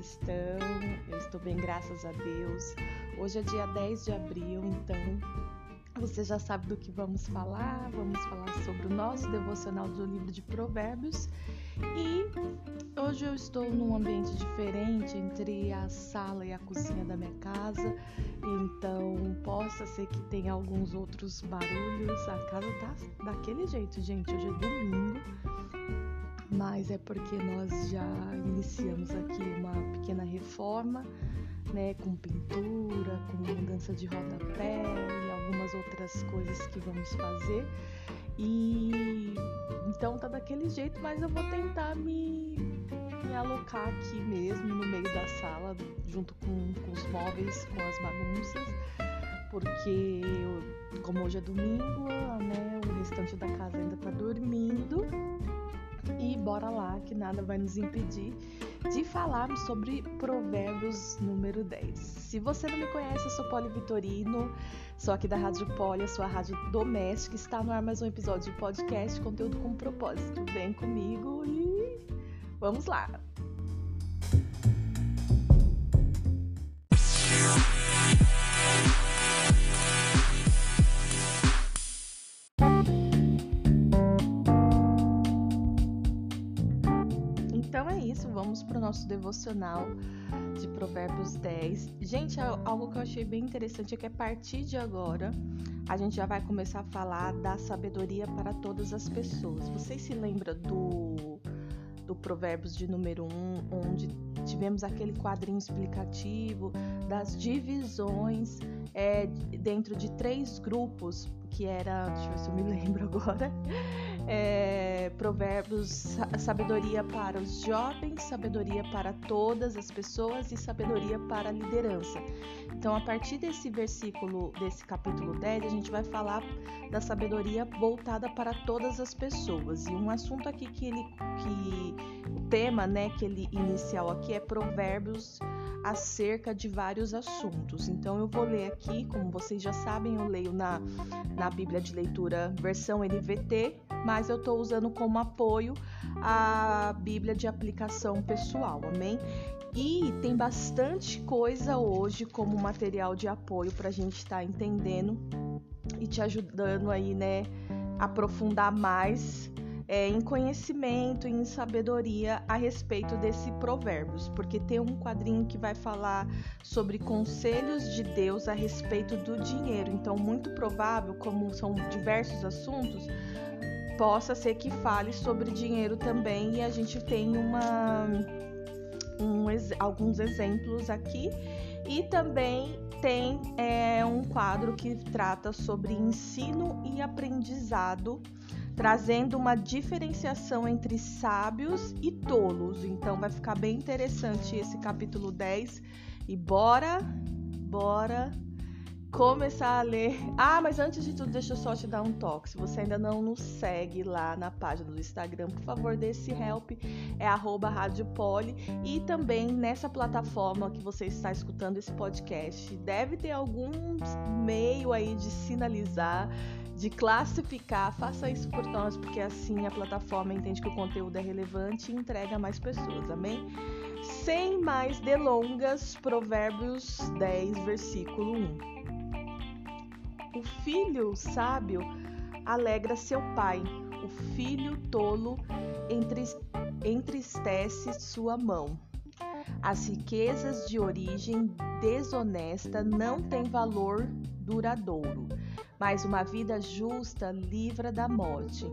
estão? Eu estou bem, graças a Deus. Hoje é dia 10 de abril, então você já sabe do que vamos falar. Vamos falar sobre o nosso devocional do livro de Provérbios. E hoje eu estou num ambiente diferente entre a sala e a cozinha da minha casa, então possa ser que tenha alguns outros barulhos. A casa tá daquele jeito, gente. Hoje é domingo mas é porque nós já iniciamos aqui uma pequena reforma, né, com pintura, com mudança de rodapé e algumas outras coisas que vamos fazer. E então tá daquele jeito, mas eu vou tentar me, me alocar aqui mesmo no meio da sala, junto com, com os móveis, com as bagunças, porque eu, como hoje é domingo, né, o restante da casa ainda tá dormindo e bora lá, que nada vai nos impedir de falarmos sobre Provérbios número 10. Se você não me conhece, eu sou Poli Vitorino, sou aqui da Rádio Poli, a sua rádio doméstica. Está no ar mais um episódio de podcast, conteúdo com propósito. Vem comigo e vamos lá! Vamos para o nosso devocional de Provérbios 10. Gente, algo que eu achei bem interessante é que a partir de agora a gente já vai começar a falar da sabedoria para todas as pessoas. Vocês se lembram do, do Provérbios de número 1, onde tivemos aquele quadrinho explicativo das divisões é, dentro de três grupos, que era, deixa eu ver se eu me lembro agora, é, provérbios, sabedoria para os jovens, sabedoria para todas as pessoas e sabedoria para a liderança. Então, a partir desse versículo, desse capítulo 10, a gente vai falar da sabedoria voltada para todas as pessoas. E um assunto aqui que ele, que o tema, né, que ele inicial aqui é provérbios acerca de vários assuntos. Então eu vou ler aqui, como vocês já sabem, eu leio na, na Bíblia de Leitura versão NVT, mas eu estou usando como apoio a Bíblia de aplicação pessoal, amém? E tem bastante coisa hoje como material de apoio para a gente estar tá entendendo e te ajudando aí, né, aprofundar mais é, em conhecimento em sabedoria a respeito desse provérbios, porque tem um quadrinho que vai falar sobre conselhos de Deus a respeito do dinheiro. Então, muito provável, como são diversos assuntos, possa ser que fale sobre dinheiro também e a gente tem uma um, alguns exemplos aqui e também tem é, um quadro que trata sobre ensino e aprendizado trazendo uma diferenciação entre sábios e tolos. Então vai ficar bem interessante esse capítulo 10. E bora, bora começar a ler. Ah, mas antes de tudo, deixa eu só te dar um toque. Se você ainda não nos segue lá na página do Instagram, por favor, dê esse help. É arroba Rádio Poli. E também nessa plataforma que você está escutando esse podcast, deve ter algum meio aí de sinalizar de classificar, faça isso por nós, porque assim a plataforma entende que o conteúdo é relevante e entrega a mais pessoas, amém? Sem mais delongas, Provérbios 10, versículo 1. O filho sábio alegra seu pai, o filho tolo entristece sua mão. As riquezas de origem desonesta não têm valor duradouro mas uma vida justa livra da morte.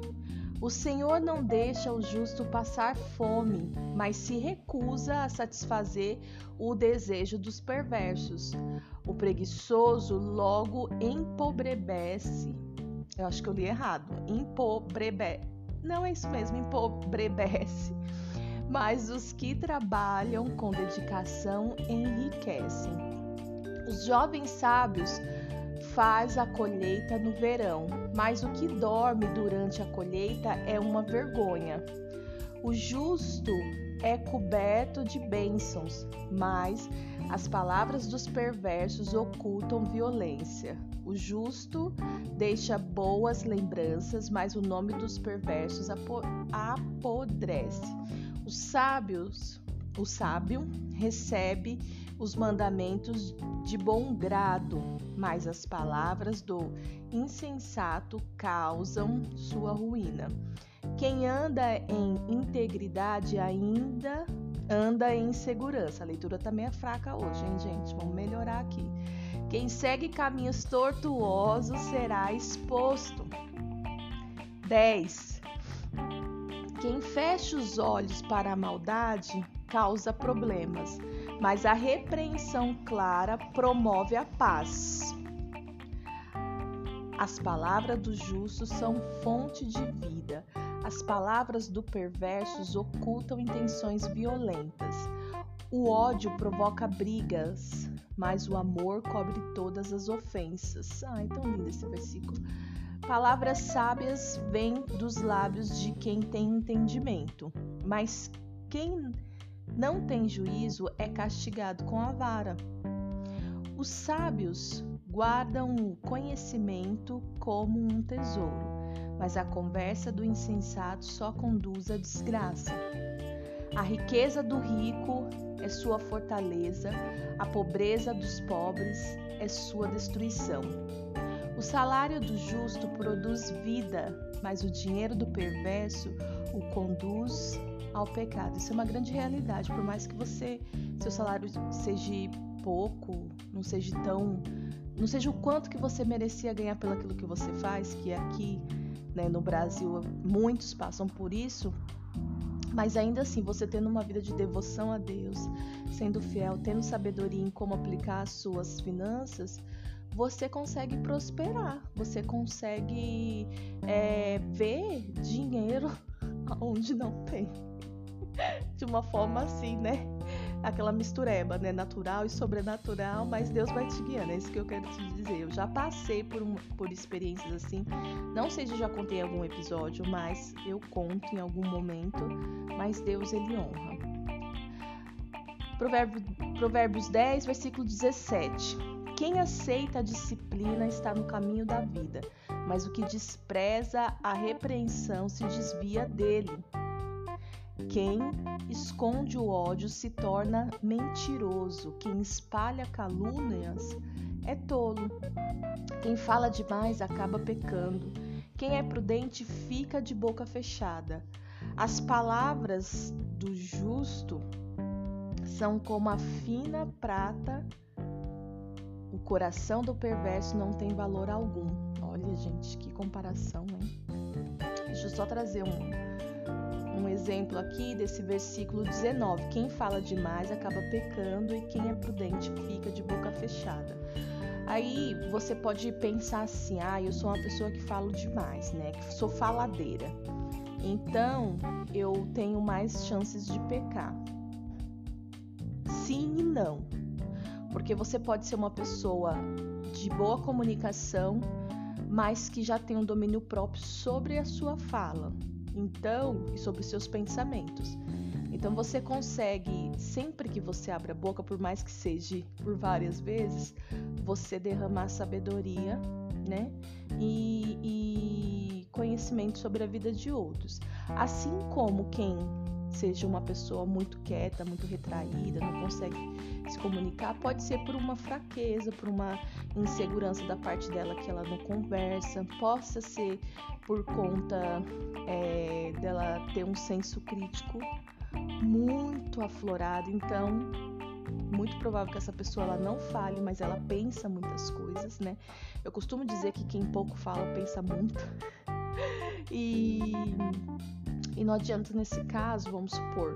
O Senhor não deixa o justo passar fome, mas se recusa a satisfazer o desejo dos perversos. O preguiçoso logo empobrece. Eu acho que eu li errado. Empobrebe. Não é isso mesmo, empobrece. Mas os que trabalham com dedicação enriquecem. Os jovens sábios faz a colheita no verão, mas o que dorme durante a colheita é uma vergonha. O justo é coberto de bênçãos, mas as palavras dos perversos ocultam violência. O justo deixa boas lembranças, mas o nome dos perversos apodrece. Os sábios o sábio recebe os mandamentos de bom grado, mas as palavras do insensato causam sua ruína. Quem anda em integridade ainda anda em segurança. A leitura também é fraca hoje, hein, gente? Vamos melhorar aqui. Quem segue caminhos tortuosos será exposto. 10. Quem fecha os olhos para a maldade causa problemas, mas a repreensão clara promove a paz. As palavras do justo são fonte de vida. As palavras do perverso ocultam intenções violentas. O ódio provoca brigas, mas o amor cobre todas as ofensas. Ai, tão lindo esse versículo. Palavras sábias vêm dos lábios de quem tem entendimento, mas quem não tem juízo é castigado com a vara. Os sábios guardam o conhecimento como um tesouro, mas a conversa do insensato só conduz à desgraça. A riqueza do rico é sua fortaleza, a pobreza dos pobres é sua destruição. O salário do justo produz vida, mas o dinheiro do perverso o conduz ao pecado. Isso é uma grande realidade, por mais que você seu salário seja pouco, não seja tão não seja o quanto que você merecia ganhar pelo aquilo que você faz, que aqui, né, no Brasil, muitos passam por isso. Mas ainda assim, você tendo uma vida de devoção a Deus, sendo fiel, tendo sabedoria em como aplicar as suas finanças, você consegue prosperar, você consegue é, ver dinheiro onde não tem de uma forma assim, né? Aquela mistureba, né? Natural e sobrenatural, mas Deus vai te guiando, é isso que eu quero te dizer. Eu já passei por, um, por experiências assim, não sei se já contei algum episódio, mas eu conto em algum momento, mas Deus ele honra. Provérbio, Provérbios 10, versículo 17. Quem aceita a disciplina está no caminho da vida, mas o que despreza a repreensão se desvia dele. Quem esconde o ódio se torna mentiroso. Quem espalha calúnias é tolo. Quem fala demais acaba pecando. Quem é prudente fica de boca fechada. As palavras do justo são como a fina prata. O coração do perverso não tem valor algum. Olha, gente, que comparação, hein? Deixa eu só trazer um, um exemplo aqui desse versículo 19: quem fala demais acaba pecando e quem é prudente fica de boca fechada. Aí você pode pensar assim: ah, eu sou uma pessoa que falo demais, né? Que sou faladeira. Então eu tenho mais chances de pecar. Sim e não. Porque você pode ser uma pessoa de boa comunicação, mas que já tem um domínio próprio sobre a sua fala então e sobre seus pensamentos. Então você consegue, sempre que você abre a boca, por mais que seja por várias vezes, você derramar sabedoria, né? E, e conhecimento sobre a vida de outros. Assim como quem seja uma pessoa muito quieta, muito retraída, não consegue se comunicar, pode ser por uma fraqueza, por uma insegurança da parte dela que ela não conversa, possa ser por conta é, dela ter um senso crítico muito aflorado, então muito provável que essa pessoa ela não fale, mas ela pensa muitas coisas, né? Eu costumo dizer que quem pouco fala pensa muito. e, e não adianta nesse caso, vamos supor,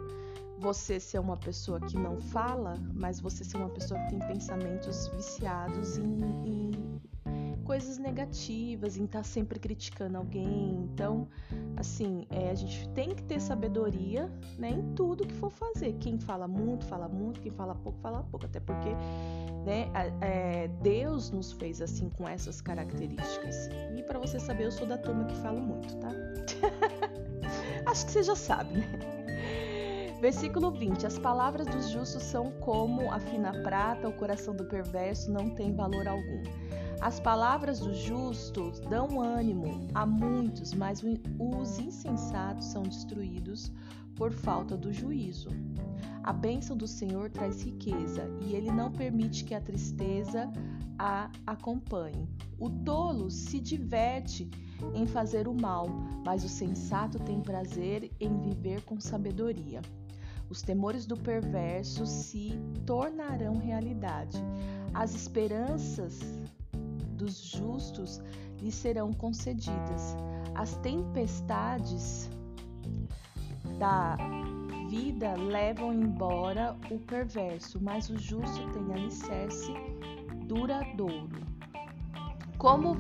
você ser uma pessoa que não fala, mas você ser uma pessoa que tem pensamentos viciados em, em coisas negativas, em estar tá sempre criticando alguém. Então, assim, é, a gente tem que ter sabedoria né, em tudo que for fazer. Quem fala muito, fala muito, quem fala pouco, fala pouco. Até porque né, é, Deus nos fez assim com essas características. E para você saber, eu sou da turma que falo muito, tá? Acho que você já sabe, né? Versículo 20: As palavras dos justos são como a fina prata, o coração do perverso não tem valor algum. As palavras dos justos dão ânimo a muitos, mas os insensatos são destruídos por falta do juízo. A bênção do Senhor traz riqueza e ele não permite que a tristeza a acompanhe. O tolo se diverte em fazer o mal, mas o sensato tem prazer em viver com sabedoria. Os temores do perverso se tornarão realidade. As esperanças dos justos lhe serão concedidas. As tempestades da vida levam embora o perverso, mas o justo tem alicerce duradouro. Como,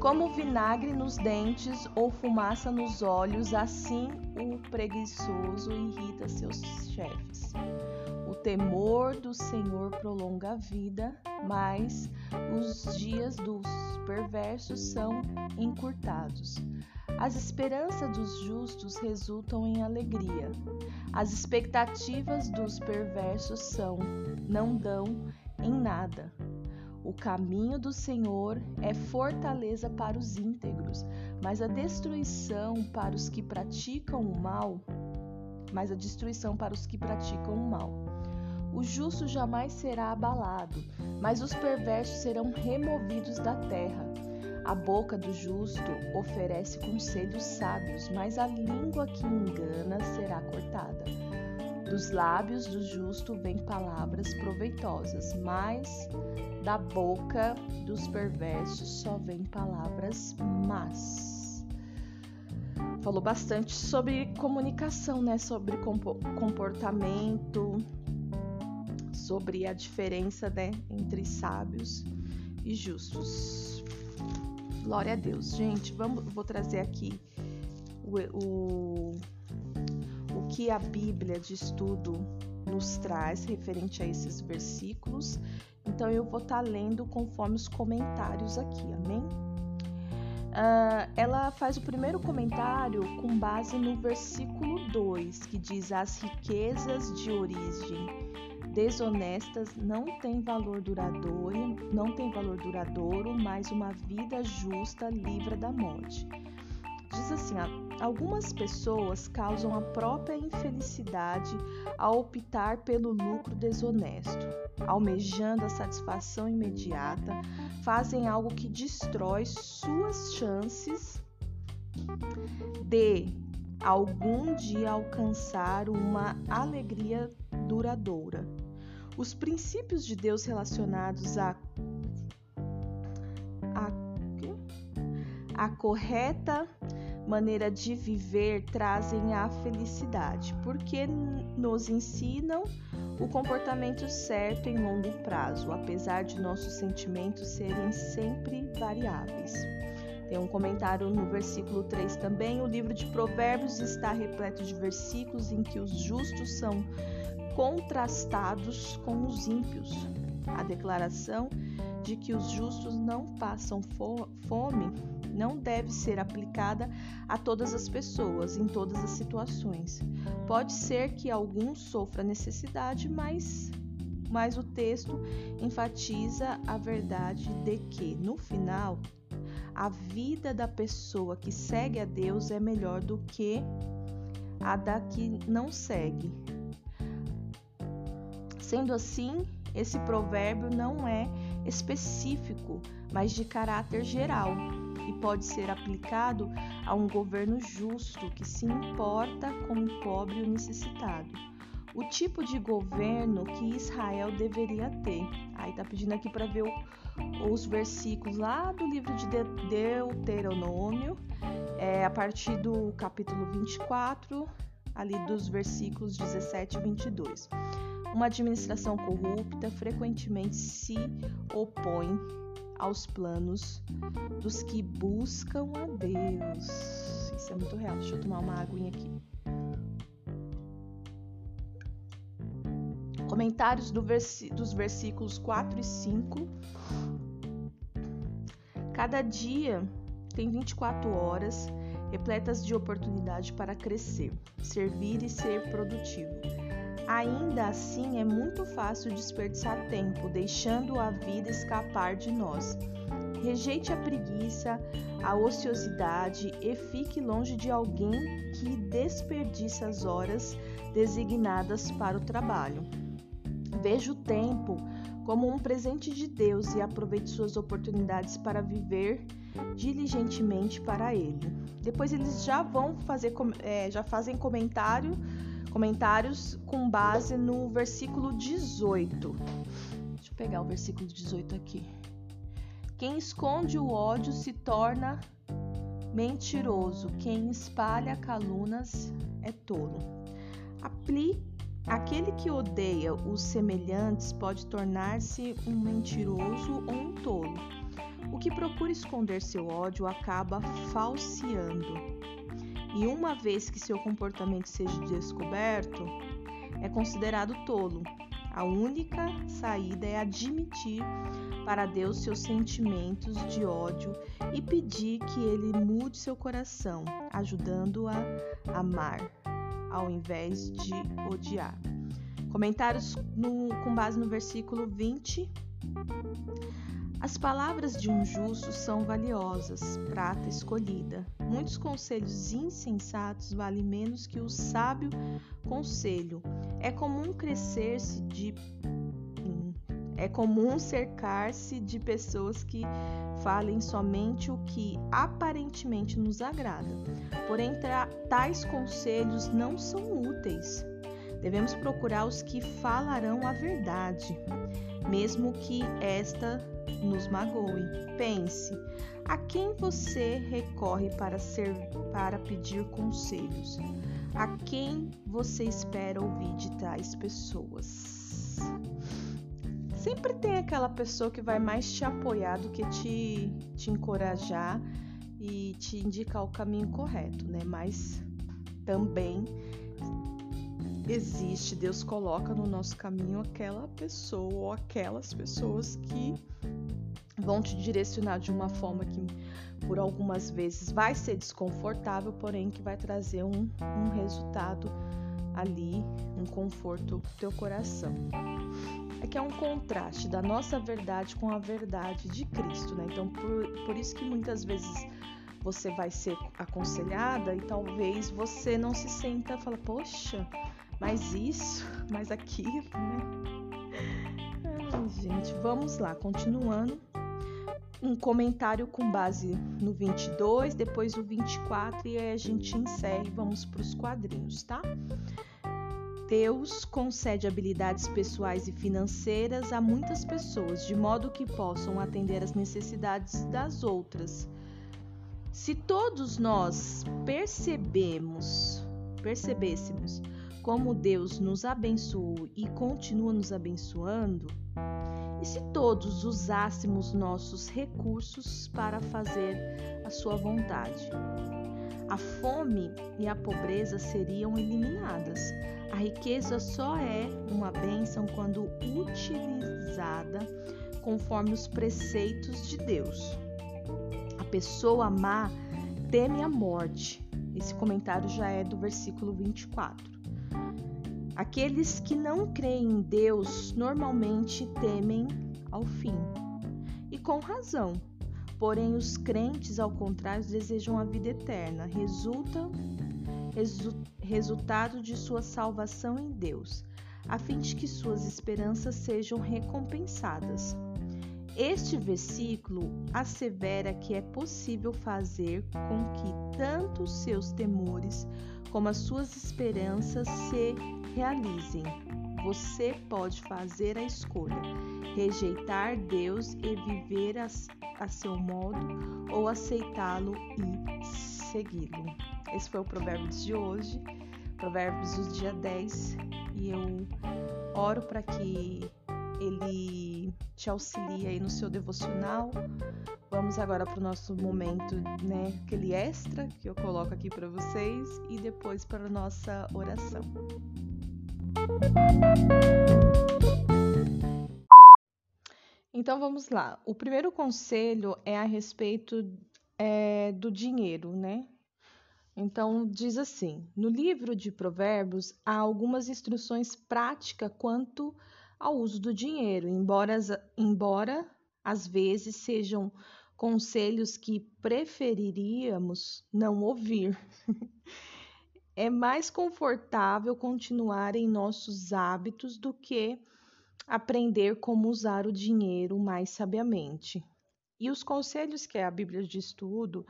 como vinagre nos dentes ou fumaça nos olhos, assim o preguiçoso irrita seus chefes. O temor do Senhor prolonga a vida, mas os dias dos perversos são encurtados. As esperanças dos justos resultam em alegria. As expectativas dos perversos são, não dão em nada. O caminho do Senhor é fortaleza para os íntegros, mas a destruição para os que praticam o mal, mas a destruição para os que praticam o mal. O justo jamais será abalado, mas os perversos serão removidos da terra. A boca do justo oferece conselhos sábios, mas a língua que engana será cortada. Dos lábios do justo vêm palavras proveitosas, mas da boca dos perversos só vêm palavras más. Falou bastante sobre comunicação, né? Sobre comportamento, sobre a diferença né? entre sábios e justos. Glória a Deus, gente. Vamos, vou trazer aqui o, o o que a Bíblia de estudo nos traz referente a esses versículos. Então eu vou estar tá lendo conforme os comentários aqui, amém? Uh, ela faz o primeiro comentário com base no versículo 2, que diz: As riquezas de origem desonestas não têm valor duradouro, não valor duradouro, mas uma vida justa livra da morte. Diz assim: algumas pessoas causam a própria infelicidade ao optar pelo lucro desonesto, almejando a satisfação imediata, fazem algo que destrói suas chances de algum dia alcançar uma alegria duradoura. Os princípios de Deus relacionados a, a, a correta maneira de viver trazem a felicidade, porque nos ensinam o comportamento certo em longo prazo, apesar de nossos sentimentos serem sempre variáveis. Tem um comentário no versículo 3 também. O livro de Provérbios está repleto de versículos em que os justos são contrastados com os ímpios. A declaração de que os justos não passam fome não deve ser aplicada a todas as pessoas, em todas as situações. Pode ser que algum sofra necessidade, mas, mas o texto enfatiza a verdade de que, no final, a vida da pessoa que segue a Deus é melhor do que a da que não segue. Sendo assim, esse provérbio não é específico, mas de caráter geral pode ser aplicado a um governo justo que se importa com o pobre e o necessitado. O tipo de governo que Israel deveria ter. Aí tá pedindo aqui para ver o, os versículos lá do livro de Deuteronômio, é, a partir do capítulo 24, ali dos versículos 17 e 22. Uma administração corrupta frequentemente se opõe aos planos dos que buscam a Deus. Isso é muito real. Deixa eu tomar uma aguinha aqui. Comentários do dos versículos 4 e 5. Cada dia tem 24 horas repletas de oportunidade para crescer, servir e ser produtivo. Ainda assim, é muito fácil desperdiçar tempo, deixando a vida escapar de nós. Rejeite a preguiça, a ociosidade e fique longe de alguém que desperdiça as horas designadas para o trabalho. Veja o tempo como um presente de Deus e aproveite suas oportunidades para viver diligentemente para Ele. Depois eles já vão fazer, é, já fazem comentário, comentários com base no versículo 18. Deixa eu pegar o versículo 18 aqui. Quem esconde o ódio se torna mentiroso, quem espalha calunas é tolo. Apli, aquele que odeia os semelhantes pode tornar-se um mentiroso ou um tolo. O que procura esconder seu ódio acaba falseando. E uma vez que seu comportamento seja descoberto, é considerado tolo. A única saída é admitir para Deus seus sentimentos de ódio e pedir que ele mude seu coração, ajudando-o a amar ao invés de odiar. Comentários no, com base no versículo 20. As palavras de um justo são valiosas, prata escolhida. Muitos conselhos insensatos valem menos que o sábio conselho. É comum crescer-se de é comum cercar-se de pessoas que falem somente o que aparentemente nos agrada. Porém, tais conselhos não são úteis. Devemos procurar os que falarão a verdade, mesmo que esta nos magoe. Pense, a quem você recorre para ser para pedir conselhos? A quem você espera ouvir de tais pessoas? Sempre tem aquela pessoa que vai mais te apoiar do que te, te encorajar e te indicar o caminho correto, né? Mas também existe, Deus coloca no nosso caminho aquela pessoa ou aquelas pessoas que vão te direcionar de uma forma que por algumas vezes vai ser desconfortável, porém que vai trazer um, um resultado ali, um conforto pro teu coração é que é um contraste da nossa verdade com a verdade de Cristo, né? Então, por, por isso que muitas vezes você vai ser aconselhada e talvez você não se senta e fala, poxa, mas isso, mas aquilo, né? Ai, gente, vamos lá, continuando. Um comentário com base no 22, depois o 24 e aí a gente encerra e vamos para os quadrinhos, tá? Deus concede habilidades pessoais e financeiras a muitas pessoas, de modo que possam atender às necessidades das outras. Se todos nós percebemos, percebêssemos como Deus nos abençoou e continua nos abençoando, e se todos usássemos nossos recursos para fazer a sua vontade, a fome e a pobreza seriam eliminadas. A riqueza só é uma bênção quando utilizada conforme os preceitos de Deus. A pessoa má teme a morte. Esse comentário já é do versículo 24. Aqueles que não creem em Deus normalmente temem ao fim. E com razão, Porém, os crentes, ao contrário, desejam a vida eterna, resulta, resu, resultado de sua salvação em Deus, a fim de que suas esperanças sejam recompensadas. Este versículo assevera que é possível fazer com que tanto seus temores como as suas esperanças se realizem. Você pode fazer a escolha, rejeitar Deus e viver a, a seu modo ou aceitá-lo e segui-lo. Esse foi o Provérbios de hoje, Provérbios do dia 10, e eu oro para que ele te auxilie aí no seu devocional. Vamos agora para o nosso momento, né, aquele extra que eu coloco aqui para vocês e depois para a nossa oração. Então vamos lá. O primeiro conselho é a respeito é, do dinheiro, né? Então diz assim: no livro de Provérbios há algumas instruções práticas quanto ao uso do dinheiro, embora, embora às vezes sejam conselhos que preferiríamos não ouvir. é mais confortável continuar em nossos hábitos do que aprender como usar o dinheiro mais sabiamente. E os conselhos que a Bíblia de Estudo,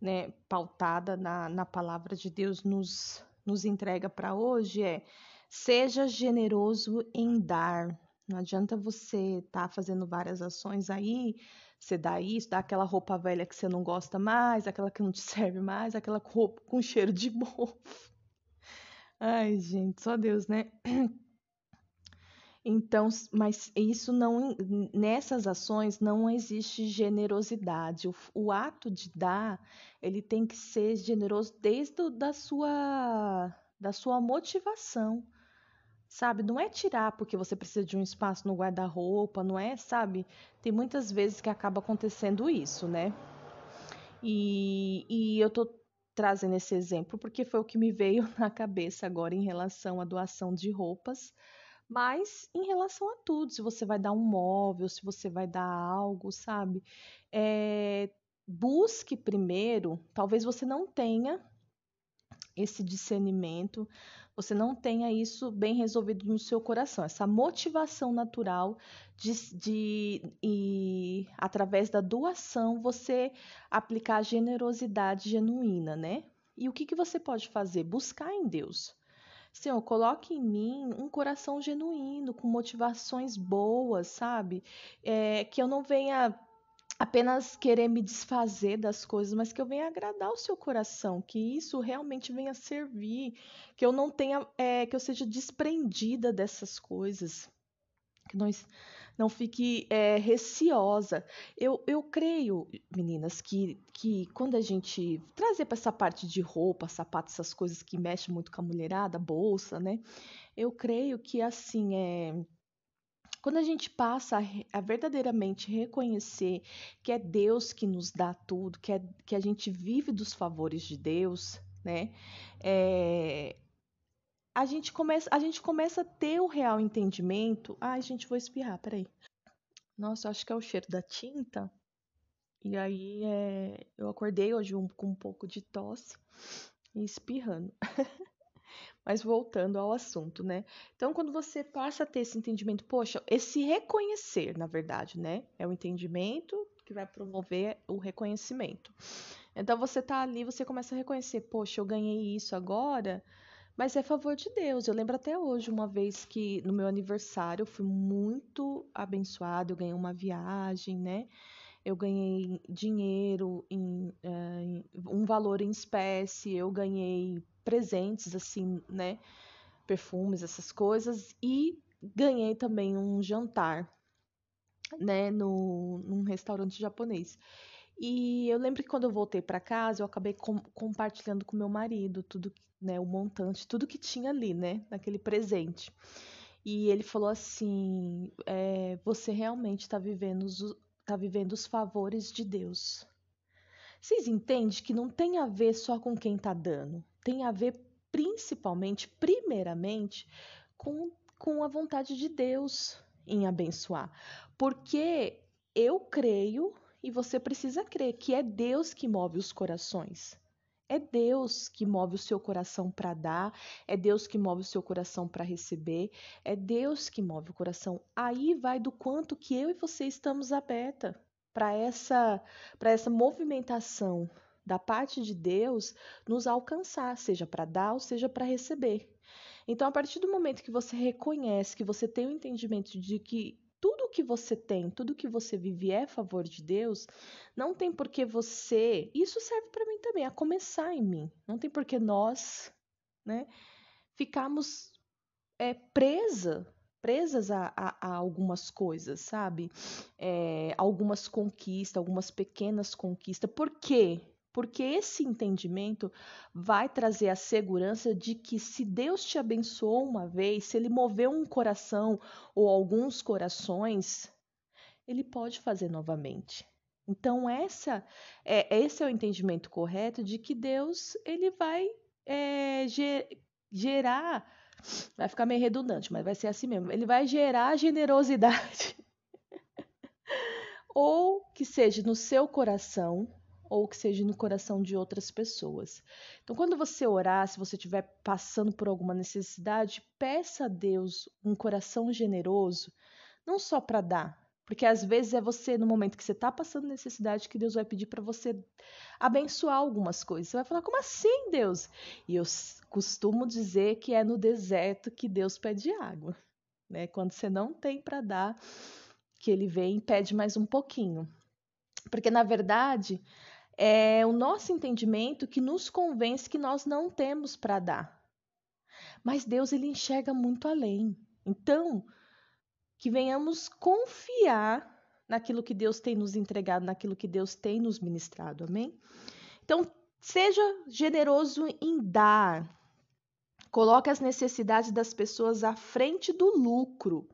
né, pautada na, na palavra de Deus, nos, nos entrega para hoje é: seja generoso em dar. Não adianta você estar tá fazendo várias ações aí, você dá isso, dá aquela roupa velha que você não gosta mais, aquela que não te serve mais, aquela roupa com cheiro de mofo. Ai, gente, só Deus, né? Então, mas isso não nessas ações não existe generosidade. O, o, ato de dar, ele tem que ser generoso desde da sua da sua motivação. Sabe, não é tirar porque você precisa de um espaço no guarda-roupa, não é, sabe? Tem muitas vezes que acaba acontecendo isso, né? E, e eu tô trazendo esse exemplo porque foi o que me veio na cabeça agora em relação à doação de roupas mas em relação a tudo, se você vai dar um móvel, se você vai dar algo, sabe? É, busque primeiro, talvez você não tenha esse discernimento, você não tenha isso bem resolvido no seu coração, essa motivação natural de, de e através da doação você aplicar generosidade genuína, né? E o que, que você pode fazer? Buscar em Deus. Senhor, coloque em mim um coração genuíno, com motivações boas, sabe? É, que eu não venha apenas querer me desfazer das coisas, mas que eu venha agradar o seu coração, que isso realmente venha servir, que eu não tenha, é, que eu seja desprendida dessas coisas, que nós não fique é, receosa. Eu, eu creio, meninas, que, que quando a gente trazer para essa parte de roupa, sapato, essas coisas que mexem muito com a mulherada, bolsa, né? Eu creio que assim é quando a gente passa a, a, verdadeiramente reconhecer que é Deus que nos dá tudo, que, é, que a gente vive dos favores de Deus, né? É, a gente começa, a gente começa a ter o real entendimento. Ai, gente, vou espirrar, peraí. Nossa, acho que é o cheiro da tinta. E aí é, eu acordei hoje um, com um pouco de tosse e espirrando. Mas voltando ao assunto, né? Então, quando você passa a ter esse entendimento, poxa, esse reconhecer, na verdade, né? É o entendimento que vai promover o reconhecimento. Então, você tá ali, você começa a reconhecer, poxa, eu ganhei isso agora, mas é favor de Deus. Eu lembro até hoje, uma vez que no meu aniversário eu fui muito abençoada, eu ganhei uma viagem, né? Eu ganhei dinheiro, em, uh, um valor em espécie, eu ganhei presentes, assim, né? Perfumes, essas coisas, e ganhei também um jantar, né? No, num restaurante japonês. E eu lembro que quando eu voltei para casa, eu acabei com, compartilhando com meu marido tudo né, o montante, tudo que tinha ali, né, naquele presente. E ele falou assim: é, você realmente está vivendo, os, tá vivendo os favores de Deus. Vocês entendem que não tem a ver só com quem está dando, tem a ver principalmente, primeiramente, com, com a vontade de Deus em abençoar. Porque eu creio, e você precisa crer, que é Deus que move os corações. É Deus que move o seu coração para dar, é Deus que move o seu coração para receber, é Deus que move o coração. Aí vai do quanto que eu e você estamos aberta para essa para essa movimentação da parte de Deus nos alcançar, seja para dar ou seja para receber. Então, a partir do momento que você reconhece, que você tem o entendimento de que que você tem, tudo que você vive é favor de Deus, não tem por que você. Isso serve para mim também, a começar em mim. Não tem por que nós, né, ficarmos é, presa, presas a, a, a, algumas coisas, sabe? É, algumas conquistas, algumas pequenas conquistas. Por quê? Porque esse entendimento vai trazer a segurança de que se Deus te abençoou uma vez, se ele moveu um coração ou alguns corações, ele pode fazer novamente. Então essa é esse é o entendimento correto de que Deus ele vai é, gerar, vai ficar meio redundante, mas vai ser assim mesmo. Ele vai gerar generosidade ou que seja no seu coração, ou que seja no coração de outras pessoas. Então, quando você orar, se você estiver passando por alguma necessidade, peça a Deus um coração generoso, não só para dar, porque às vezes é você, no momento que você está passando necessidade, que Deus vai pedir para você abençoar algumas coisas. Você vai falar, como assim, Deus? E eu costumo dizer que é no deserto que Deus pede água. Né? Quando você não tem para dar, que ele vem e pede mais um pouquinho. Porque, na verdade, é o nosso entendimento que nos convence que nós não temos para dar. Mas Deus ele enxerga muito além. Então, que venhamos confiar naquilo que Deus tem nos entregado, naquilo que Deus tem nos ministrado. Amém? Então, seja generoso em dar. Coloque as necessidades das pessoas à frente do lucro.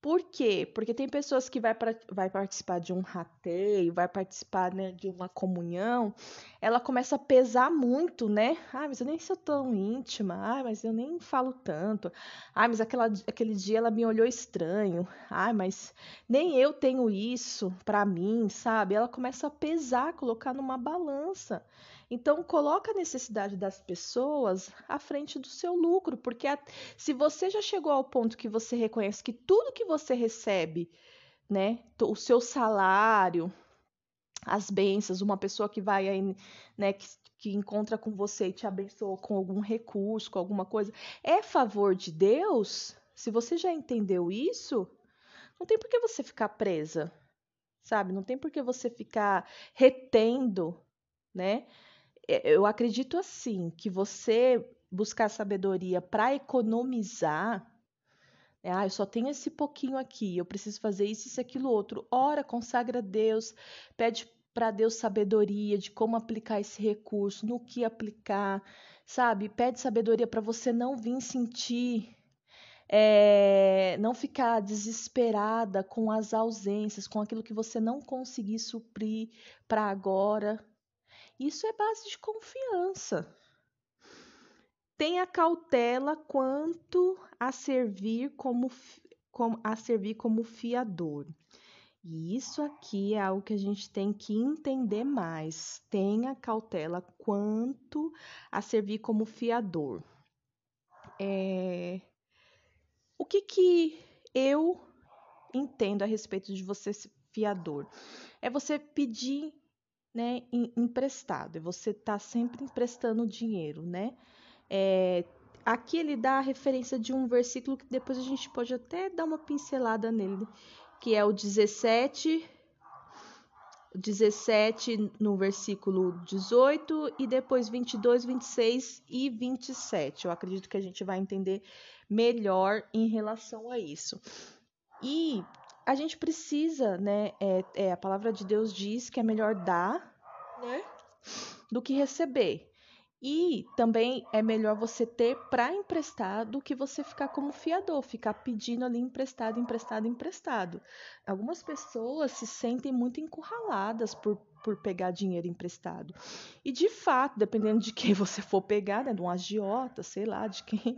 Por quê? Porque tem pessoas que vai, pra, vai participar de um rateio, vai participar né, de uma comunhão, ela começa a pesar muito, né? Ah, mas eu nem sou tão íntima, ah, mas eu nem falo tanto, ah, mas aquela, aquele dia ela me olhou estranho, ah, mas nem eu tenho isso para mim, sabe? Ela começa a pesar, colocar numa balança. Então, coloca a necessidade das pessoas à frente do seu lucro, porque a, se você já chegou ao ponto que você reconhece que tudo que você recebe, né, o seu salário, as bênçãos, uma pessoa que vai aí, né, que, que encontra com você e te abençoa com algum recurso, com alguma coisa, é favor de Deus? Se você já entendeu isso, não tem por que você ficar presa, sabe? Não tem por que você ficar retendo, né? É, eu acredito assim que você buscar sabedoria para economizar, é, ah, eu só tenho esse pouquinho aqui, eu preciso fazer isso, isso, aquilo, outro. Ora, consagra a Deus, pede para Deus sabedoria de como aplicar esse recurso, no que aplicar, sabe? Pede sabedoria para você não vir sentir, é, não ficar desesperada com as ausências, com aquilo que você não conseguir suprir para agora, isso é base de confiança. Tenha cautela quanto a servir como, como, a servir como fiador. E isso aqui é algo que a gente tem que entender mais. Tenha cautela quanto a servir como fiador. É... O que, que eu entendo a respeito de você ser fiador? É você pedir né, emprestado, você está sempre emprestando dinheiro, né? É, aqui ele dá a referência de um versículo que depois a gente pode até dar uma pincelada nele, que é o 17, 17 no versículo 18 e depois 22, 26 e 27. Eu acredito que a gente vai entender melhor em relação a isso. E a gente precisa, né? É, é, a palavra de Deus diz que é melhor dar, né? Do que receber. E também é melhor você ter para emprestar do que você ficar como fiador, ficar pedindo ali emprestado, emprestado, emprestado. Algumas pessoas se sentem muito encurraladas por, por pegar dinheiro emprestado. E de fato, dependendo de quem você for pegar, né, de um agiota, sei lá, de quem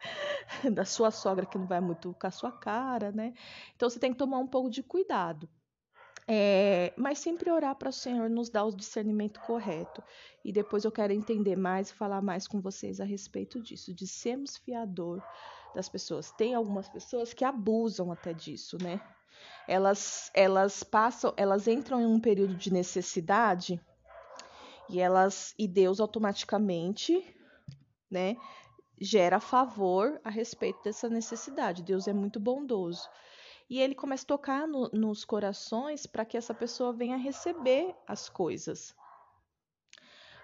da sua sogra que não vai muito com a sua cara, né? Então você tem que tomar um pouco de cuidado. É, mas sempre orar para o Senhor nos dar o discernimento correto. E depois eu quero entender mais e falar mais com vocês a respeito disso, de sermos fiador das pessoas. Tem algumas pessoas que abusam até disso, né? Elas, elas passam, elas entram em um período de necessidade e elas e Deus automaticamente, né, gera favor a respeito dessa necessidade. Deus é muito bondoso. E ele começa a tocar no, nos corações para que essa pessoa venha receber as coisas.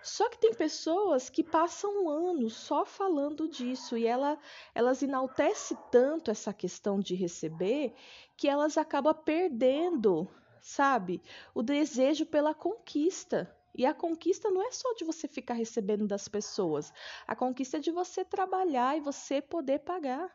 Só que tem pessoas que passam anos só falando disso e ela, elas enaltecem tanto essa questão de receber que elas acabam perdendo, sabe, o desejo pela conquista. E a conquista não é só de você ficar recebendo das pessoas. A conquista é de você trabalhar e você poder pagar.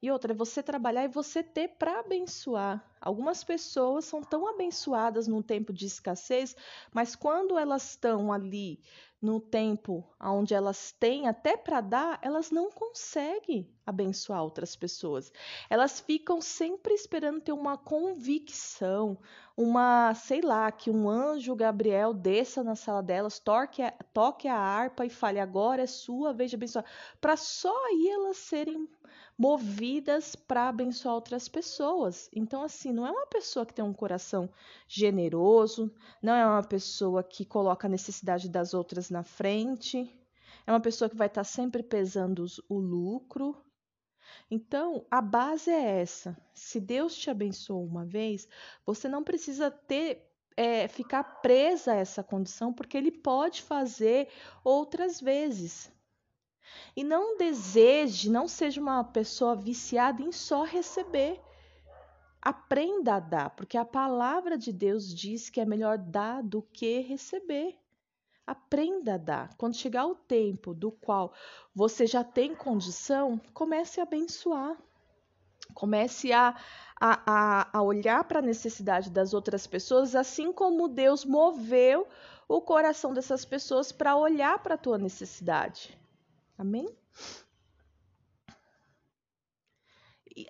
E outra é você trabalhar e você ter para abençoar. Algumas pessoas são tão abençoadas num tempo de escassez, mas quando elas estão ali no tempo onde elas têm até para dar, elas não conseguem abençoar outras pessoas. Elas ficam sempre esperando ter uma convicção, uma, sei lá, que um anjo Gabriel desça na sala delas, toque a, toque a harpa e fale: agora é sua vez de abençoar. Para só aí elas serem movidas para abençoar outras pessoas. Então, assim, não é uma pessoa que tem um coração generoso, não é uma pessoa que coloca a necessidade das outras na frente, é uma pessoa que vai estar tá sempre pesando o lucro. Então, a base é essa. Se Deus te abençoou uma vez, você não precisa ter é, ficar presa a essa condição, porque Ele pode fazer outras vezes. E não deseje, não seja uma pessoa viciada em só receber. Aprenda a dar, porque a palavra de Deus diz que é melhor dar do que receber. Aprenda a dar. Quando chegar o tempo do qual você já tem condição, comece a abençoar. Comece a, a, a olhar para a necessidade das outras pessoas, assim como Deus moveu o coração dessas pessoas para olhar para a tua necessidade. Amém?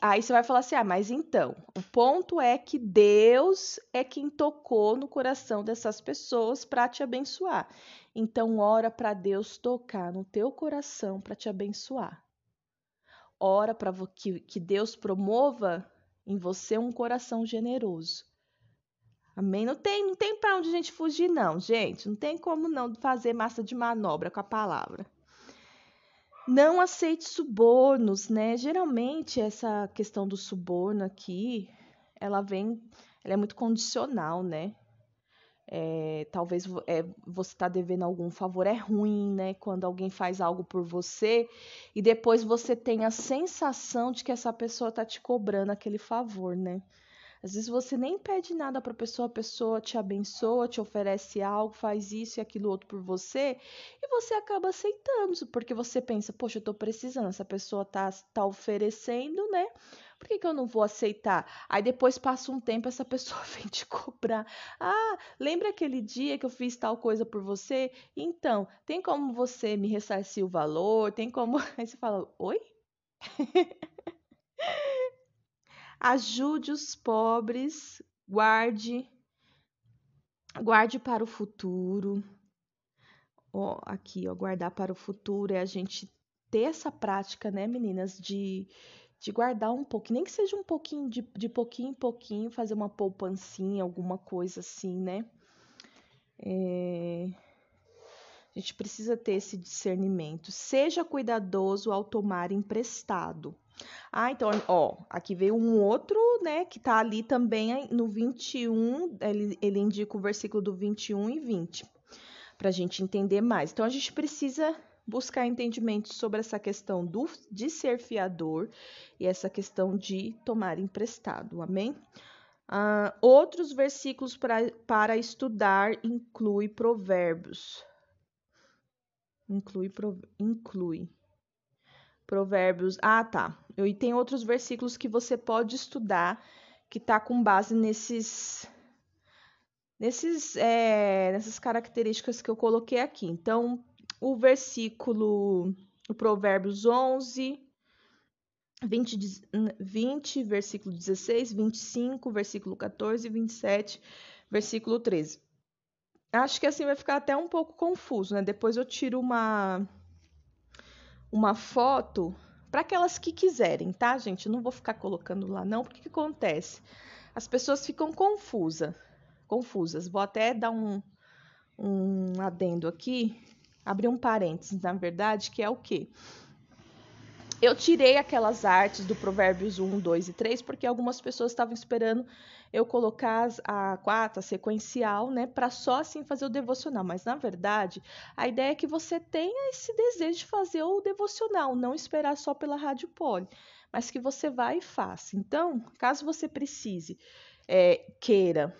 Aí você vai falar assim: ah, mas então, o ponto é que Deus é quem tocou no coração dessas pessoas para te abençoar. Então, ora para Deus tocar no teu coração para te abençoar. Ora para que, que Deus promova em você um coração generoso. Amém? Não tem, não tem para onde a gente fugir, não, gente. Não tem como não fazer massa de manobra com a palavra. Não aceite subornos, né? Geralmente essa questão do suborno aqui, ela vem, ela é muito condicional, né? É, talvez é, você está devendo algum favor, é ruim, né? Quando alguém faz algo por você e depois você tem a sensação de que essa pessoa está te cobrando aquele favor, né? Às vezes você nem pede nada para a pessoa, a pessoa te abençoa, te oferece algo, faz isso e aquilo outro por você, e você acaba aceitando, porque você pensa, poxa, eu estou precisando, essa pessoa tá, tá oferecendo, né? Por que, que eu não vou aceitar? Aí depois passa um tempo, essa pessoa vem te cobrar. Ah, lembra aquele dia que eu fiz tal coisa por você? Então, tem como você me ressarcir o valor? Tem como. Aí você fala, oi? Ajude os pobres, guarde, guarde para o futuro. Ó, aqui, ó, guardar para o futuro é a gente ter essa prática, né, meninas, de, de guardar um pouco, nem que seja um pouquinho, de, de pouquinho em pouquinho, fazer uma poupancinha, alguma coisa assim, né? É... A gente precisa ter esse discernimento. Seja cuidadoso ao tomar emprestado. Ah, então, ó, aqui veio um outro, né, que tá ali também no 21, ele, ele indica o versículo do 21 e 20, para a gente entender mais. Então, a gente precisa buscar entendimento sobre essa questão do, de ser fiador e essa questão de tomar emprestado, amém? Uh, outros versículos pra, para estudar inclui provérbios. Inclui, prov, inclui. Provérbios. Ah, tá. E tem outros versículos que você pode estudar que tá com base nesses nesses é, nessas características que eu coloquei aqui. Então, o versículo, o Provérbios 11, 20, 20, versículo 16, 25, versículo 14, 27, versículo 13. Acho que assim vai ficar até um pouco confuso, né? Depois eu tiro uma uma foto para aquelas que quiserem, tá, gente? Não vou ficar colocando lá não, porque que acontece? As pessoas ficam confusas, confusas. Vou até dar um, um adendo aqui, abrir um parênteses, na verdade, que é o quê? Eu tirei aquelas artes do Provérbios 1, 2 e 3, porque algumas pessoas estavam esperando eu colocar a quarta, a sequencial, né, para só assim fazer o devocional. Mas na verdade, a ideia é que você tenha esse desejo de fazer o devocional, não esperar só pela Rádio Poli, mas que você vá e faça. Então, caso você precise, é, queira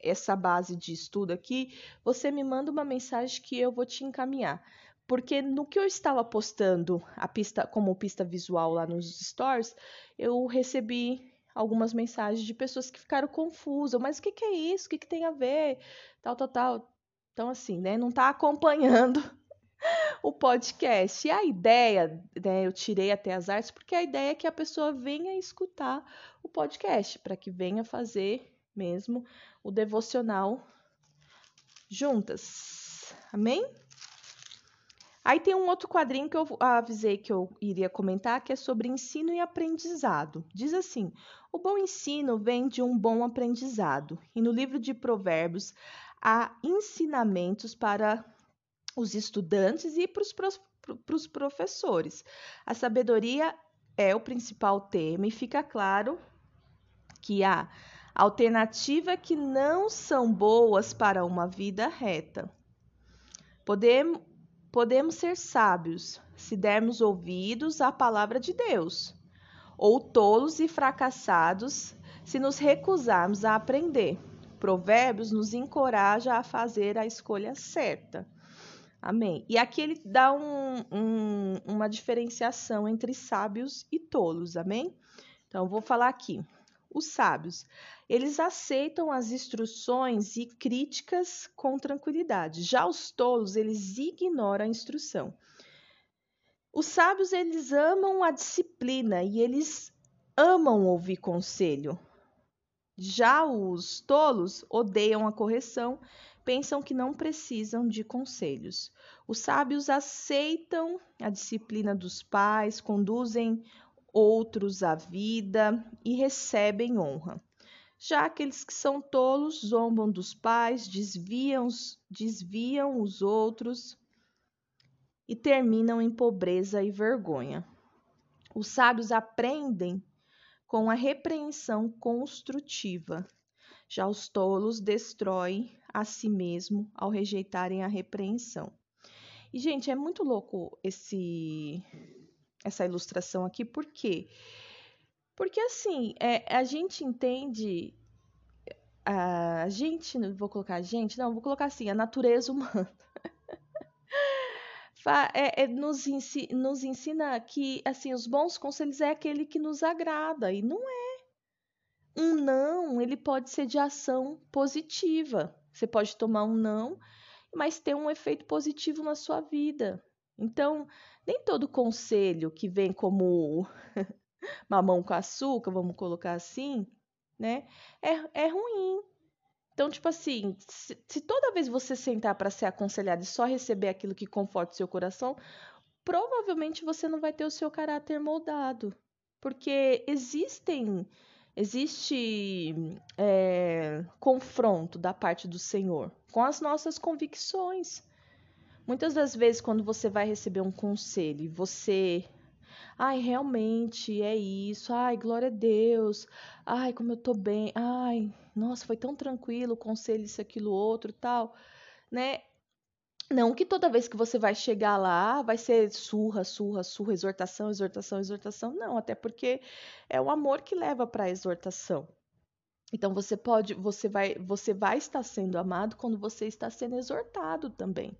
essa base de estudo aqui, você me manda uma mensagem que eu vou te encaminhar porque no que eu estava postando a pista como pista visual lá nos stories, eu recebi algumas mensagens de pessoas que ficaram confusas, mas o que, que é isso? O que, que tem a ver? Tal, tal, tal. Então, assim, né? Não está acompanhando o podcast. E a ideia, né? Eu tirei até as artes, porque a ideia é que a pessoa venha escutar o podcast, para que venha fazer mesmo o devocional juntas. Amém? Aí tem um outro quadrinho que eu avisei que eu iria comentar, que é sobre ensino e aprendizado. Diz assim: o bom ensino vem de um bom aprendizado. E no livro de Provérbios há ensinamentos para os estudantes e para os professores. A sabedoria é o principal tema e fica claro que há alternativa que não são boas para uma vida reta. Podemos, podemos ser sábios se dermos ouvidos à palavra de Deus, ou tolos e fracassados se nos recusarmos a aprender. Provérbios nos encoraja a fazer a escolha certa. Amém. E aqui ele dá um, um, uma diferenciação entre sábios e tolos. Amém? Então, vou falar aqui. Os sábios, eles aceitam as instruções e críticas com tranquilidade. Já os tolos, eles ignoram a instrução. Os sábios, eles amam a disciplina e eles amam ouvir conselho. Já os tolos odeiam a correção, pensam que não precisam de conselhos. Os sábios aceitam a disciplina dos pais, conduzem outros à vida e recebem honra. Já aqueles que são tolos zombam dos pais, desviam, desviam os outros e terminam em pobreza e vergonha. Os sábios aprendem com a repreensão construtiva. Já os tolos destroem a si mesmo ao rejeitarem a repreensão. E, gente, é muito louco esse essa ilustração aqui, por quê? Porque assim, é, a gente entende. A gente, vou colocar a gente, não, vou colocar assim, a natureza humana. é, é, nos, nos ensina que assim os bons conselhos é aquele que nos agrada e não é. Um não, ele pode ser de ação positiva. Você pode tomar um não, mas ter um efeito positivo na sua vida. Então, nem todo conselho que vem como mamão com açúcar, vamos colocar assim, né, é, é ruim. Então, tipo assim, se, se toda vez você sentar para ser aconselhado e só receber aquilo que conforta o seu coração, provavelmente você não vai ter o seu caráter moldado. Porque existem existe é, confronto da parte do Senhor com as nossas convicções. Muitas das vezes, quando você vai receber um conselho e você. Ai, realmente é isso. Ai, glória a Deus. Ai, como eu tô bem. Ai, nossa, foi tão tranquilo conselho, isso, aquilo, outro tal. Né? Não que toda vez que você vai chegar lá vai ser surra, surra, surra, exortação, exortação, exortação. Não, até porque é o amor que leva para a exortação. Então você pode, você vai, você vai estar sendo amado quando você está sendo exortado também.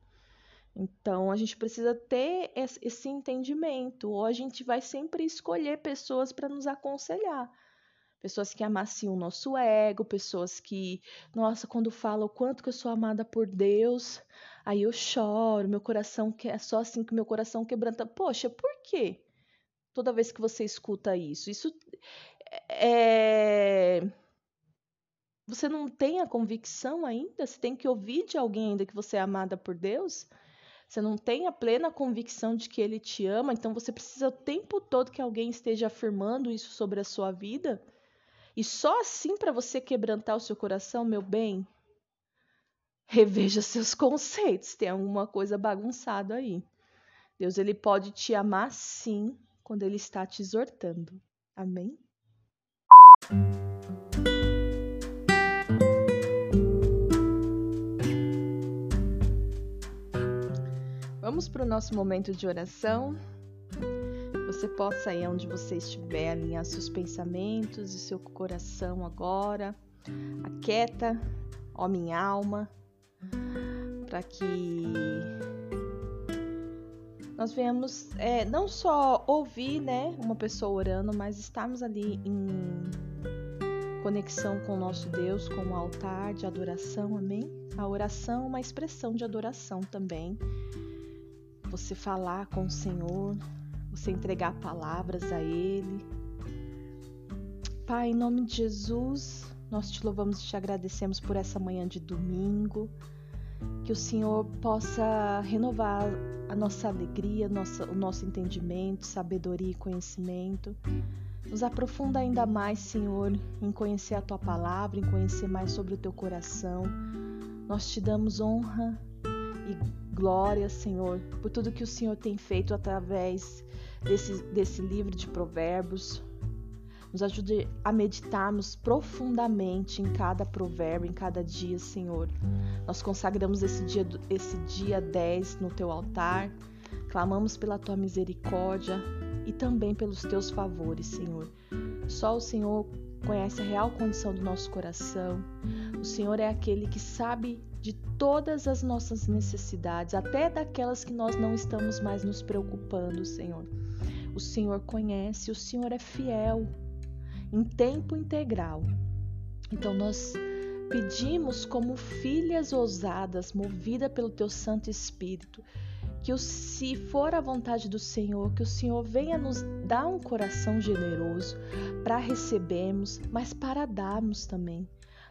Então a gente precisa ter esse entendimento, ou a gente vai sempre escolher pessoas para nos aconselhar. Pessoas que amaciam o nosso ego, pessoas que, nossa, quando fala o quanto que eu sou amada por Deus, aí eu choro, meu coração que é só assim que meu coração quebranta. Poxa, por quê? Toda vez que você escuta isso, isso é você não tem a convicção ainda? Você tem que ouvir de alguém ainda que você é amada por Deus? Você não tem a plena convicção de que ele te ama, então você precisa o tempo todo que alguém esteja afirmando isso sobre a sua vida. E só assim para você quebrantar o seu coração, meu bem, reveja seus conceitos, tem alguma coisa bagunçada aí. Deus ele pode te amar sim quando ele está te exortando. Amém? Vamos para o nosso momento de oração. Você possa aí onde você estiver alinhar seus pensamentos e seu coração agora. Aquieta, ó minha alma, para que nós venhamos é, não só ouvir, né, uma pessoa orando, mas estarmos ali em conexão com o nosso Deus, com o altar de adoração, amém? A oração é uma expressão de adoração também. Você falar com o Senhor, você entregar palavras a Ele. Pai, em nome de Jesus, nós te louvamos e te agradecemos por essa manhã de domingo. Que o Senhor possa renovar a nossa alegria, nossa, o nosso entendimento, sabedoria e conhecimento. Nos aprofunda ainda mais, Senhor, em conhecer a tua palavra, em conhecer mais sobre o teu coração. Nós te damos honra e glória, Senhor, por tudo que o Senhor tem feito através desse, desse livro de Provérbios. Nos ajude a meditarmos profundamente em cada provérbio, em cada dia, Senhor. Nós consagramos esse dia, esse dia 10 no teu altar, clamamos pela tua misericórdia e também pelos teus favores, Senhor. Só o Senhor conhece a real condição do nosso coração. O Senhor é aquele que sabe de todas as nossas necessidades, até daquelas que nós não estamos mais nos preocupando, Senhor. O Senhor conhece, o Senhor é fiel em tempo integral. Então nós pedimos como filhas ousadas, movida pelo teu Santo Espírito, que se for a vontade do Senhor, que o Senhor venha nos dar um coração generoso para recebermos, mas para darmos também,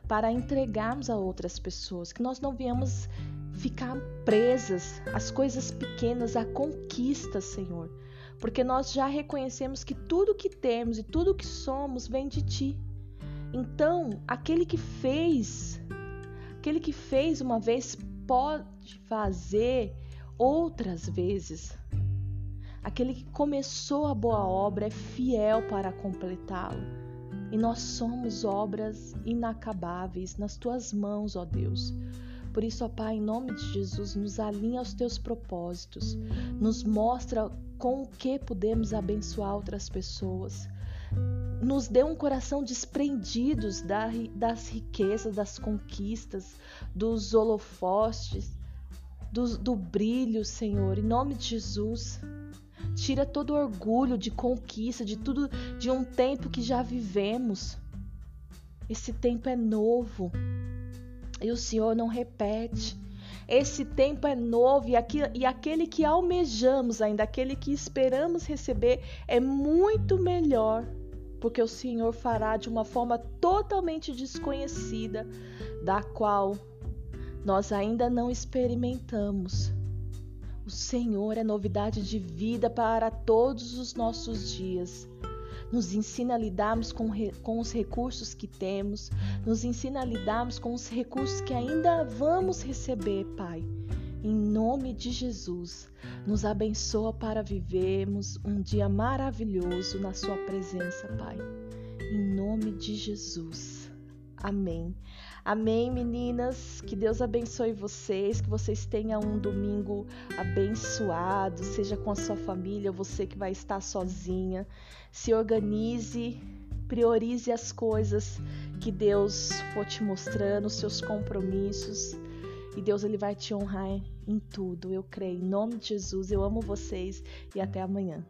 para entregarmos a outras pessoas, que nós não venhamos ficar presas às coisas pequenas, à conquista, Senhor, porque nós já reconhecemos que tudo que temos e tudo que somos vem de Ti. Então, aquele que fez, aquele que fez uma vez pode fazer outras vezes. Aquele que começou a boa obra é fiel para completá-lo. E nós somos obras inacabáveis nas tuas mãos, ó Deus. Por isso, ó Pai, em nome de Jesus, nos alinha aos teus propósitos, nos mostra com o que podemos abençoar outras pessoas. Nos dê um coração desprendidos das riquezas, das conquistas, dos holofotes, do, do brilho, Senhor, em nome de Jesus. Tira todo orgulho de conquista, de tudo, de um tempo que já vivemos. Esse tempo é novo e o Senhor não repete. Esse tempo é novo e, aqui, e aquele que almejamos ainda, aquele que esperamos receber, é muito melhor, porque o Senhor fará de uma forma totalmente desconhecida, da qual nós ainda não experimentamos. O Senhor é novidade de vida para todos os nossos dias. Nos ensina a lidarmos com, com os recursos que temos, nos ensina a lidarmos com os recursos que ainda vamos receber, Pai. Em nome de Jesus, nos abençoa para vivermos um dia maravilhoso na Sua presença, Pai. Em nome de Jesus. Amém. Amém, meninas. Que Deus abençoe vocês, que vocês tenham um domingo abençoado, seja com a sua família, você que vai estar sozinha. Se organize, priorize as coisas que Deus for te mostrando, os seus compromissos. E Deus ele vai te honrar em tudo. Eu creio. Em nome de Jesus, eu amo vocês e até amanhã.